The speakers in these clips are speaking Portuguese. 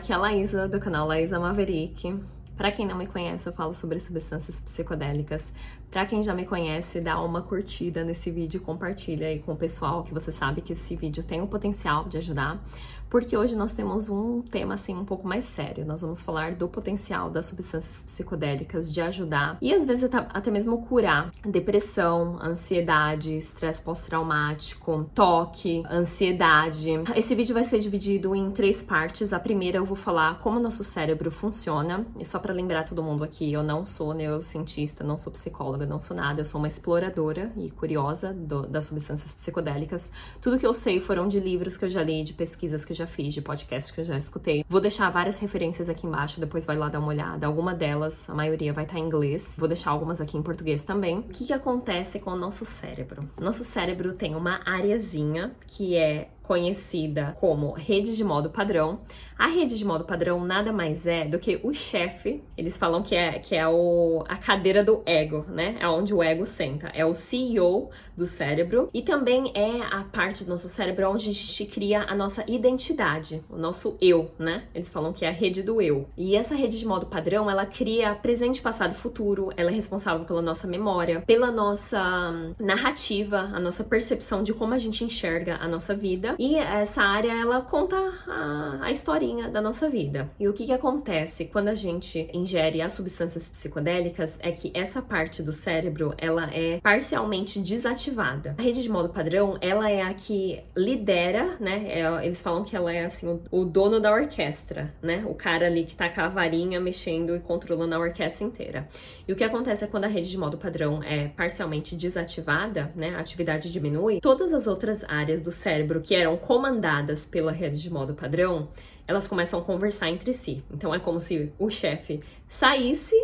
aqui é a Laísa, do canal Laísa Maverick. Para quem não me conhece, eu falo sobre substâncias psicodélicas. Para quem já me conhece, dá uma curtida nesse vídeo, compartilha aí com o pessoal que você sabe que esse vídeo tem o potencial de ajudar, porque hoje nós temos um tema assim um pouco mais sério. Nós vamos falar do potencial das substâncias psicodélicas de ajudar e às vezes até mesmo curar depressão, ansiedade, estresse pós-traumático, toque, ansiedade. Esse vídeo vai ser dividido em três partes. A primeira eu vou falar como o nosso cérebro funciona. E só para lembrar todo mundo aqui, eu não sou neurocientista, não sou psicóloga não sou nada, eu sou uma exploradora e curiosa do, das substâncias psicodélicas. Tudo que eu sei foram de livros que eu já li, de pesquisas que eu já fiz, de podcasts que eu já escutei. Vou deixar várias referências aqui embaixo, depois vai lá dar uma olhada. Alguma delas, a maioria vai estar em inglês. Vou deixar algumas aqui em português também. O que, que acontece com o nosso cérebro? Nosso cérebro tem uma areazinha que é conhecida como rede de modo padrão. A rede de modo padrão nada mais é do que o chefe, eles falam que é, que é o, a cadeira do ego, né? É onde o ego senta. É o CEO do cérebro e também é a parte do nosso cérebro onde a gente cria a nossa identidade, o nosso eu, né? Eles falam que é a rede do eu. E essa rede de modo padrão, ela cria presente, passado e futuro, ela é responsável pela nossa memória, pela nossa narrativa, a nossa percepção de como a gente enxerga a nossa vida e essa área, ela conta a, a historinha da nossa vida. E o que, que acontece quando a gente ingere as substâncias psicodélicas é que essa parte do cérebro, ela é parcialmente desativada. A rede de modo padrão, ela é a que lidera, né? É, eles falam que ela é, assim, o, o, dono da orquestra, né? O cara ali que tá com a varinha mexendo e controlando a orquestra inteira. E o que acontece é quando a rede de modo padrão é parcialmente desativada, né? A atividade diminui, todas as outras áreas do cérebro que eram comandadas pela rede de modo padrão, elas começam a conversar entre si. Então é como se o chefe saísse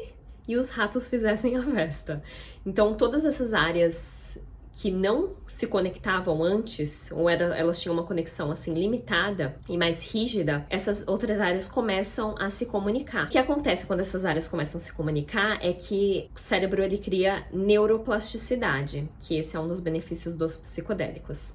e os ratos fizessem a festa. Então todas essas áreas que não se conectavam antes, ou era, elas tinham uma conexão assim limitada e mais rígida, essas outras áreas começam a se comunicar. O que acontece quando essas áreas começam a se comunicar é que o cérebro ele cria neuroplasticidade, que esse é um dos benefícios dos psicodélicos.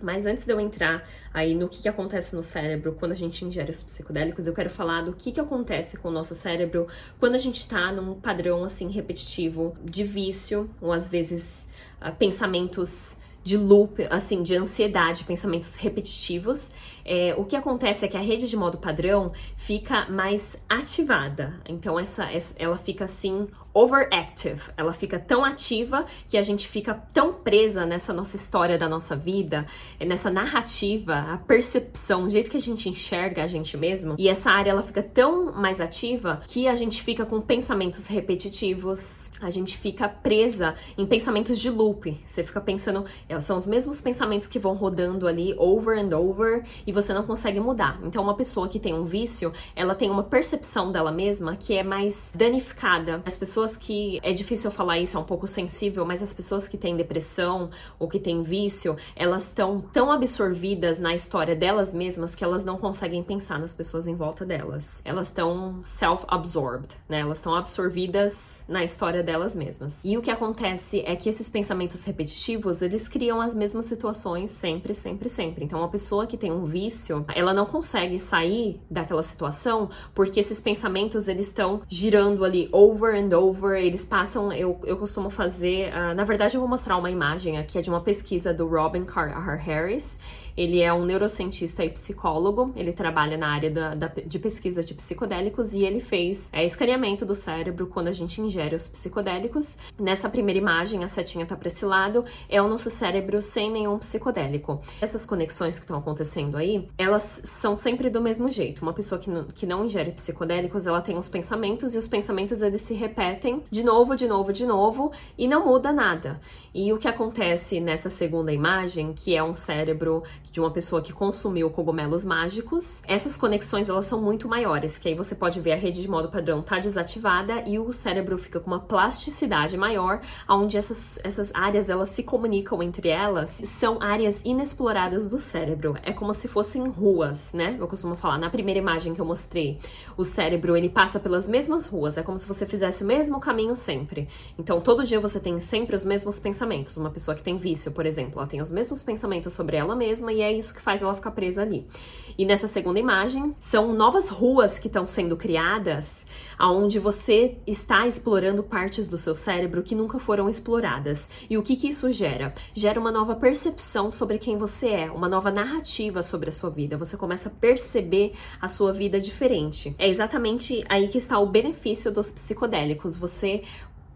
Mas antes de eu entrar aí no que, que acontece no cérebro quando a gente ingere os psicodélicos, eu quero falar do que, que acontece com o nosso cérebro quando a gente tá num padrão assim repetitivo de vício, ou às vezes uh, pensamentos de loop, assim, de ansiedade, pensamentos repetitivos. É, o que acontece é que a rede de modo padrão fica mais ativada. Então, essa, essa ela fica assim overactive. Ela fica tão ativa que a gente fica tão presa nessa nossa história da nossa vida, nessa narrativa, a percepção, o jeito que a gente enxerga a gente mesmo. E essa área ela fica tão mais ativa que a gente fica com pensamentos repetitivos, a gente fica presa em pensamentos de loop. Você fica pensando, é, são os mesmos pensamentos que vão rodando ali over and over e você não consegue mudar. Então, uma pessoa que tem um vício, ela tem uma percepção dela mesma que é mais danificada. As pessoas que. É difícil falar isso, é um pouco sensível, mas as pessoas que têm depressão ou que têm vício, elas estão tão absorvidas na história delas mesmas que elas não conseguem pensar nas pessoas em volta delas. Elas estão self-absorbed, né? Elas estão absorvidas na história delas mesmas. E o que acontece é que esses pensamentos repetitivos, eles criam as mesmas situações sempre, sempre, sempre. Então, uma pessoa que tem um vício, ela não consegue sair daquela situação porque esses pensamentos, eles estão girando ali over and over eles passam, eu, eu costumo fazer, uh, na verdade eu vou mostrar uma imagem aqui, é de uma pesquisa do Robin Carr Harris, ele é um neurocientista e psicólogo, ele trabalha na área da, da, de pesquisa de psicodélicos e ele fez é, escaneamento do cérebro quando a gente ingere os psicodélicos. Nessa primeira imagem, a setinha tá para esse lado, é o nosso cérebro sem nenhum psicodélico. Essas conexões que estão acontecendo aí, elas são sempre do mesmo jeito. Uma pessoa que não, que não ingere psicodélicos, ela tem os pensamentos e os pensamentos eles se repetem de novo, de novo, de novo e não muda nada. E o que acontece nessa segunda imagem, que é um cérebro de uma pessoa que consumiu cogumelos mágicos, essas conexões elas são muito maiores, que aí você pode ver a rede de modo padrão tá desativada e o cérebro fica com uma plasticidade maior, onde essas, essas áreas elas se comunicam entre elas, são áreas inexploradas do cérebro. É como se fossem ruas, né? Eu costumo falar na primeira imagem que eu mostrei, o cérebro ele passa pelas mesmas ruas, é como se você fizesse o mesmo caminho sempre. Então, todo dia você tem sempre os mesmos pensamentos. Uma pessoa que tem vício, por exemplo, ela tem os mesmos pensamentos sobre ela mesma e é isso que faz ela ficar presa ali. E nessa segunda imagem, são novas ruas que estão sendo criadas, aonde você está explorando partes do seu cérebro que nunca foram exploradas. E o que, que isso gera? Gera uma nova percepção sobre quem você é, uma nova narrativa sobre a sua vida. Você começa a perceber a sua vida diferente. É exatamente aí que está o benefício dos psicodélicos. Você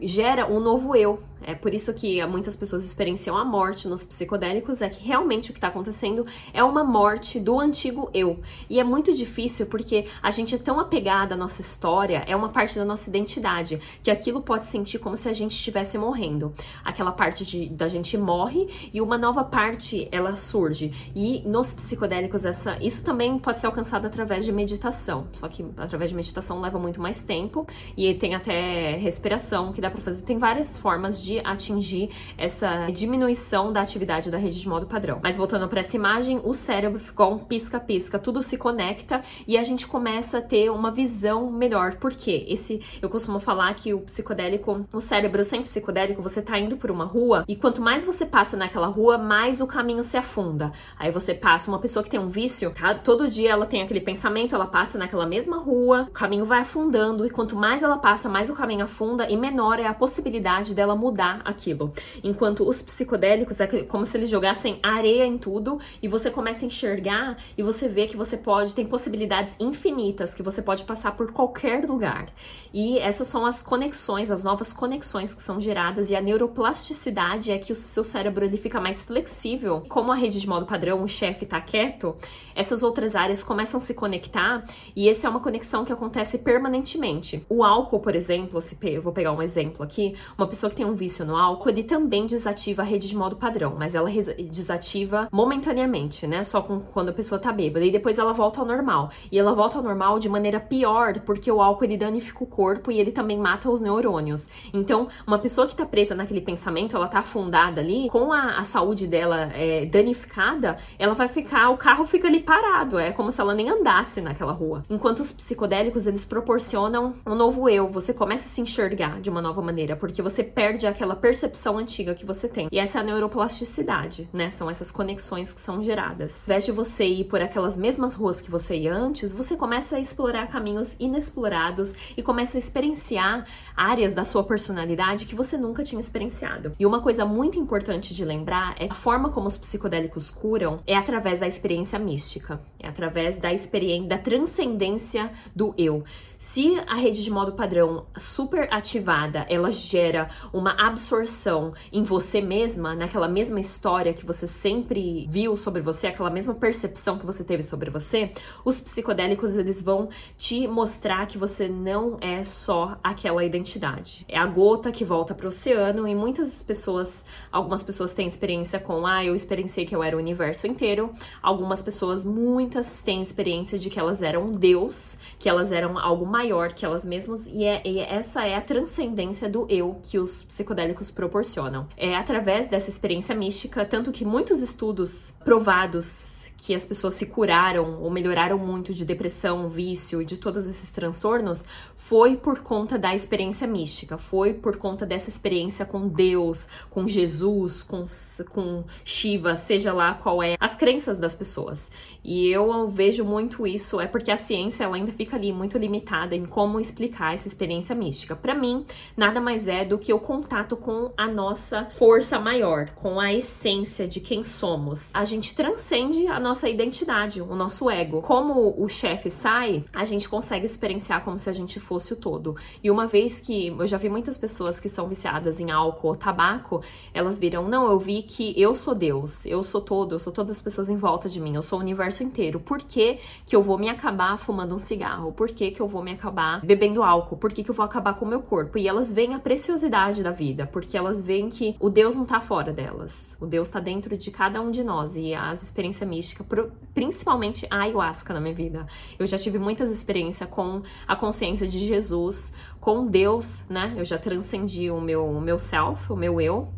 gera um novo eu, é por isso que muitas pessoas experienciam a morte nos psicodélicos, é que realmente o que está acontecendo é uma morte do antigo eu. E é muito difícil porque a gente é tão apegada à nossa história, é uma parte da nossa identidade, que aquilo pode sentir como se a gente estivesse morrendo. Aquela parte de, da gente morre e uma nova parte ela surge. E nos psicodélicos essa, isso também pode ser alcançado através de meditação, só que através de meditação leva muito mais tempo e tem até respiração que dá para fazer. Tem várias formas de atingir essa diminuição da atividade da rede de modo padrão. Mas voltando para essa imagem, o cérebro ficou um pisca-pisca, tudo se conecta e a gente começa a ter uma visão melhor. Por quê? Esse, eu costumo falar que o psicodélico, o cérebro sem psicodélico, você tá indo por uma rua e quanto mais você passa naquela rua, mais o caminho se afunda. Aí você passa, uma pessoa que tem um vício, tá? todo dia ela tem aquele pensamento, ela passa naquela mesma rua, o caminho vai afundando e quanto mais ela passa, mais o caminho afunda e menor é a possibilidade dela mudar aquilo. Enquanto os psicodélicos é como se eles jogassem areia em tudo e você começa a enxergar e você vê que você pode, tem possibilidades infinitas, que você pode passar por qualquer lugar. E essas são as conexões, as novas conexões que são geradas e a neuroplasticidade é que o seu cérebro ele fica mais flexível. Como a rede de modo padrão, o chefe está quieto, essas outras áreas começam a se conectar e essa é uma conexão que acontece permanentemente. O álcool, por exemplo, se eu vou pegar um exemplo aqui, uma pessoa que tem um vício vício no álcool, ele também desativa a rede de modo padrão, mas ela desativa momentaneamente, né? Só com, quando a pessoa tá bêbada. E depois ela volta ao normal. E ela volta ao normal de maneira pior, porque o álcool ele danifica o corpo e ele também mata os neurônios. Então, uma pessoa que tá presa naquele pensamento, ela tá afundada ali, com a, a saúde dela é, danificada, ela vai ficar, o carro fica ali parado. É como se ela nem andasse naquela rua. Enquanto os psicodélicos, eles proporcionam um novo eu. Você começa a se enxergar de uma nova maneira, porque você perde aquela percepção antiga que você tem. E essa é a neuroplasticidade, né? São essas conexões que são geradas. Ao invés de você ir por aquelas mesmas ruas que você ia antes, você começa a explorar caminhos inexplorados e começa a experienciar áreas da sua personalidade que você nunca tinha experienciado. E uma coisa muito importante de lembrar é a forma como os psicodélicos curam é através da experiência mística, é através da experiência da transcendência do eu. Se a rede de modo padrão super ativada, ela gera uma absorção em você mesma, naquela mesma história que você sempre viu sobre você, aquela mesma percepção que você teve sobre você, os psicodélicos eles vão te mostrar que você não é só aquela identidade. É a gota que volta para o oceano e muitas pessoas, algumas pessoas têm experiência com ah, eu experienciei que eu era o universo inteiro. Algumas pessoas, muitas têm experiência de que elas eram Deus, que elas eram algo maior que elas mesmas e, é, e essa é a transcendência do eu que os psicodélicos proporcionam. É através dessa experiência mística, tanto que muitos estudos provados que as pessoas se curaram ou melhoraram muito de depressão, vício e de todos esses transtornos foi por conta da experiência mística, foi por conta dessa experiência com Deus, com Jesus, com, com Shiva, seja lá qual é as crenças das pessoas. E eu vejo muito isso, é porque a ciência ela ainda fica ali muito limitada em como explicar essa experiência mística. Para mim, nada mais é do que o contato com a nossa força maior, com a essência de quem somos. A gente transcende a nossa nossa identidade, o nosso ego. Como o chefe sai, a gente consegue experienciar como se a gente fosse o todo. E uma vez que eu já vi muitas pessoas que são viciadas em álcool ou tabaco, elas viram: não, eu vi que eu sou Deus, eu sou todo, eu sou todas as pessoas em volta de mim, eu sou o universo inteiro. Por que, que eu vou me acabar fumando um cigarro? Por que, que eu vou me acabar bebendo álcool? Por que, que eu vou acabar com o meu corpo? E elas veem a preciosidade da vida, porque elas veem que o Deus não tá fora delas, o Deus tá dentro de cada um de nós. E as experiências místicas principalmente a ayahuasca na minha vida. Eu já tive muitas experiências com a consciência de Jesus, com Deus, né? Eu já transcendi o meu, o meu self, o meu eu,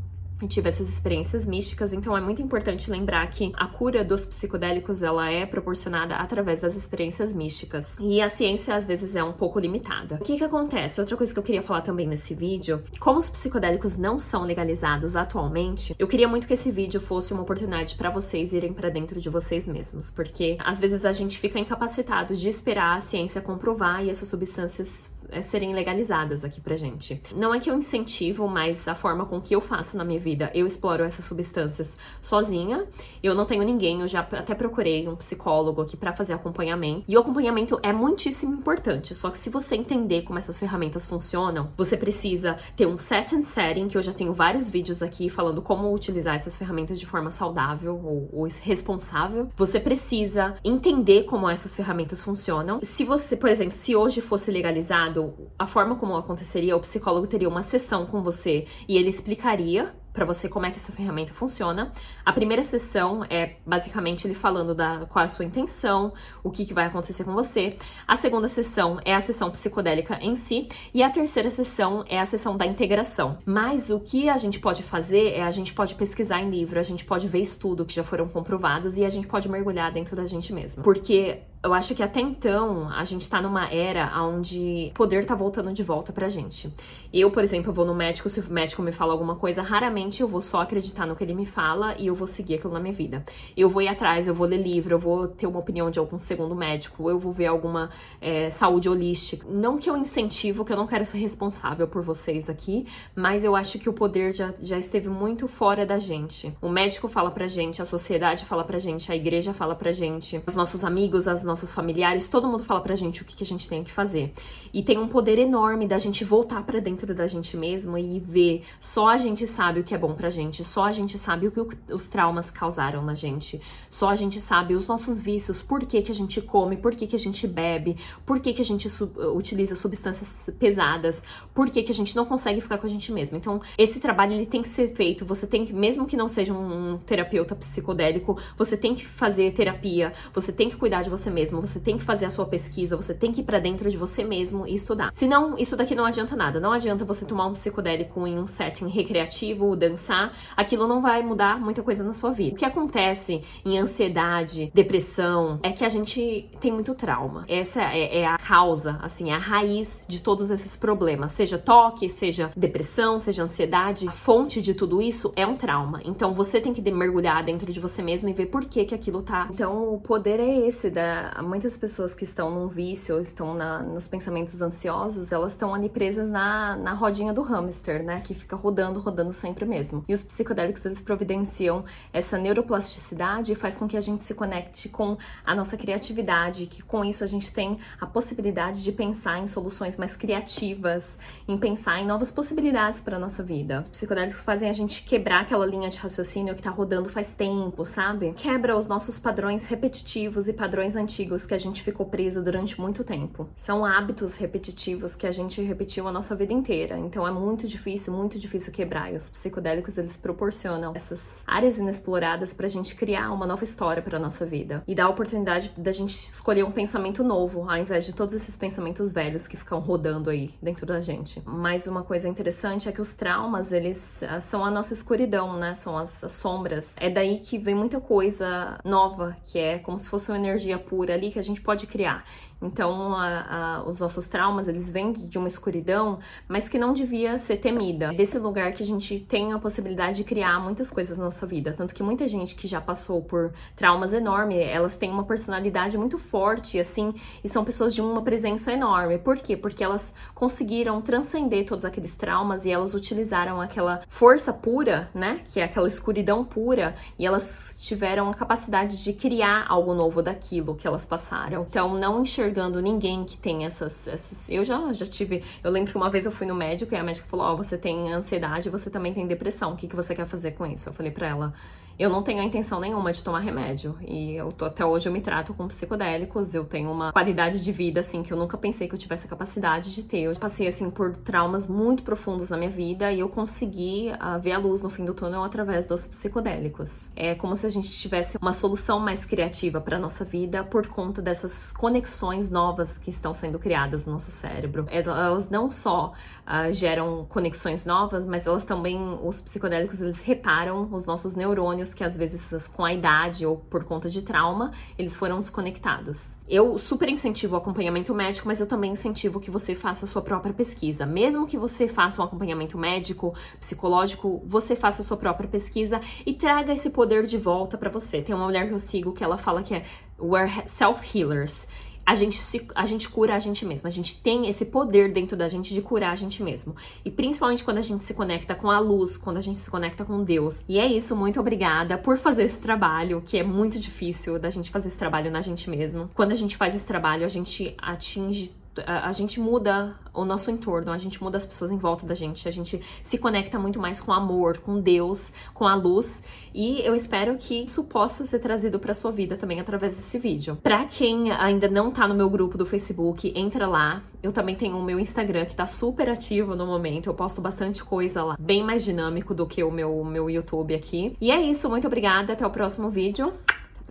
tive essas experiências místicas, então é muito importante lembrar que a cura dos psicodélicos ela é proporcionada através das experiências místicas. E a ciência às vezes é um pouco limitada. O que que acontece? Outra coisa que eu queria falar também nesse vídeo, como os psicodélicos não são legalizados atualmente, eu queria muito que esse vídeo fosse uma oportunidade para vocês irem para dentro de vocês mesmos, porque às vezes a gente fica incapacitado de esperar a ciência comprovar e essas substâncias serem legalizadas aqui pra gente. Não é que eu incentivo, mas a forma com que eu faço na minha vida, eu exploro essas substâncias sozinha. Eu não tenho ninguém, eu já até procurei um psicólogo aqui para fazer acompanhamento. E o acompanhamento é muitíssimo importante, só que se você entender como essas ferramentas funcionam, você precisa ter um set and setting, que eu já tenho vários vídeos aqui falando como utilizar essas ferramentas de forma saudável ou, ou responsável. Você precisa entender como essas ferramentas funcionam. Se você, por exemplo, se hoje fosse legalizado a forma como aconteceria, o psicólogo teria uma sessão com você e ele explicaria para você como é que essa ferramenta funciona. A primeira sessão é basicamente ele falando da qual é a sua intenção, o que, que vai acontecer com você. A segunda sessão é a sessão psicodélica em si e a terceira sessão é a sessão da integração. Mas o que a gente pode fazer é a gente pode pesquisar em livro, a gente pode ver estudo que já foram comprovados e a gente pode mergulhar dentro da gente mesma. Porque eu acho que até então a gente tá numa era onde poder tá voltando de volta pra gente. Eu, por exemplo, eu vou no médico, se o médico me fala alguma coisa, raramente eu vou só acreditar no que ele me fala e eu vou seguir aquilo na minha vida. Eu vou ir atrás, eu vou ler livro, eu vou ter uma opinião de algum segundo médico, eu vou ver alguma é, saúde holística. Não que eu incentivo, que eu não quero ser responsável por vocês aqui, mas eu acho que o poder já, já esteve muito fora da gente. O médico fala pra gente, a sociedade fala pra gente, a igreja fala pra gente, os nossos amigos, as nossos familiares, todo mundo fala pra gente o que, que a gente tem que fazer. E tem um poder enorme da gente voltar para dentro da gente mesmo e ver. Só a gente sabe o que é bom pra gente, só a gente sabe o que os traumas causaram na gente, só a gente sabe os nossos vícios, por que, que a gente come, por que, que a gente bebe, por que, que a gente su utiliza substâncias pesadas, por que, que a gente não consegue ficar com a gente mesmo. Então, esse trabalho ele tem que ser feito, você tem que, mesmo que não seja um terapeuta psicodélico, você tem que fazer terapia, você tem que cuidar de você mesmo, você tem que fazer a sua pesquisa, você tem que ir para dentro de você mesmo e estudar. Senão, isso daqui não adianta nada. Não adianta você tomar um psicodélico em um setting recreativo, dançar, aquilo não vai mudar muita coisa na sua vida. O que acontece em ansiedade, depressão, é que a gente tem muito trauma. Essa é, é a causa, assim, é a raiz de todos esses problemas. Seja toque, seja depressão, seja ansiedade, a fonte de tudo isso é um trauma. Então você tem que mergulhar dentro de você mesmo e ver por que que aquilo tá. Então o poder é esse da muitas pessoas que estão num vício, estão na, nos pensamentos ansiosos, elas estão ali presas na, na rodinha do hamster, né? Que fica rodando, rodando sempre mesmo. E os psicodélicos, eles providenciam essa neuroplasticidade e faz com que a gente se conecte com a nossa criatividade, que com isso a gente tem a possibilidade de pensar em soluções mais criativas, em pensar em novas possibilidades para nossa vida. Os psicodélicos fazem a gente quebrar aquela linha de raciocínio que tá rodando faz tempo, sabe? Quebra os nossos padrões repetitivos e padrões antigos que a gente ficou preso durante muito tempo. São hábitos repetitivos que a gente repetiu a nossa vida inteira. Então é muito difícil, muito difícil quebrar. E os psicodélicos eles proporcionam essas áreas inexploradas pra gente criar uma nova história para nossa vida e dar a oportunidade da gente escolher um pensamento novo, ao invés de todos esses pensamentos velhos que ficam rodando aí dentro da gente. Mais uma coisa interessante é que os traumas, eles ah, são a nossa escuridão, né? São as, as sombras. É daí que vem muita coisa nova, que é como se fosse uma energia pura ali que a gente pode criar. Então, a, a, os nossos traumas, eles vêm de uma escuridão, mas que não devia ser temida. Desse lugar que a gente tem a possibilidade de criar muitas coisas na nossa vida. Tanto que muita gente que já passou por traumas enormes, elas têm uma personalidade muito forte, assim, e são pessoas de uma presença enorme. Por quê? Porque elas conseguiram transcender todos aqueles traumas e elas utilizaram aquela força pura, né? Que é aquela escuridão pura, e elas tiveram a capacidade de criar algo novo daquilo que elas passaram. Então, não enxergar enxergando ninguém que tem essas, essas. Eu já, já tive. Eu lembro que uma vez eu fui no médico e a médica falou: Ó, oh, você tem ansiedade, você também tem depressão. O que, que você quer fazer com isso? Eu falei pra ela Eu não tenho a intenção nenhuma de tomar remédio e eu tô, até hoje eu me trato com psicodélicos, eu tenho uma qualidade de vida assim que eu nunca pensei que eu tivesse a capacidade de ter. Eu passei assim por traumas muito profundos na minha vida e eu consegui uh, ver a luz no fim do túnel através dos psicodélicos. É como se a gente tivesse uma solução mais criativa para nossa vida por conta dessas conexões novas que estão sendo criadas no nosso cérebro. Elas não só uh, geram conexões novas, mas elas também, os psicodélicos, eles reparam os nossos neurônios que às vezes com a idade ou por conta de trauma, eles foram desconectados. Eu super incentivo o acompanhamento médico, mas eu também incentivo que você faça a sua própria pesquisa. Mesmo que você faça um acompanhamento médico, psicológico, você faça a sua própria pesquisa e traga esse poder de volta para você. Tem uma mulher que eu sigo que ela fala que é we're self-healers a gente, se, a gente cura a gente mesmo. A gente tem esse poder dentro da gente de curar a gente mesmo. E principalmente quando a gente se conecta com a luz, quando a gente se conecta com Deus. E é isso, muito obrigada por fazer esse trabalho, que é muito difícil da gente fazer esse trabalho na gente mesmo. Quando a gente faz esse trabalho, a gente atinge a, gente muda o nosso entorno, a gente muda as pessoas em volta da gente, a gente se conecta muito mais com amor, com Deus, com a luz, e eu espero que isso possa ser trazido para sua vida também através desse vídeo. Para quem ainda não tá no meu grupo do Facebook, entra lá. Eu também tenho o meu Instagram que tá super ativo no momento, eu posto bastante coisa lá, bem mais dinâmico do que o meu meu YouTube aqui. E é isso, muito obrigada, até o próximo vídeo.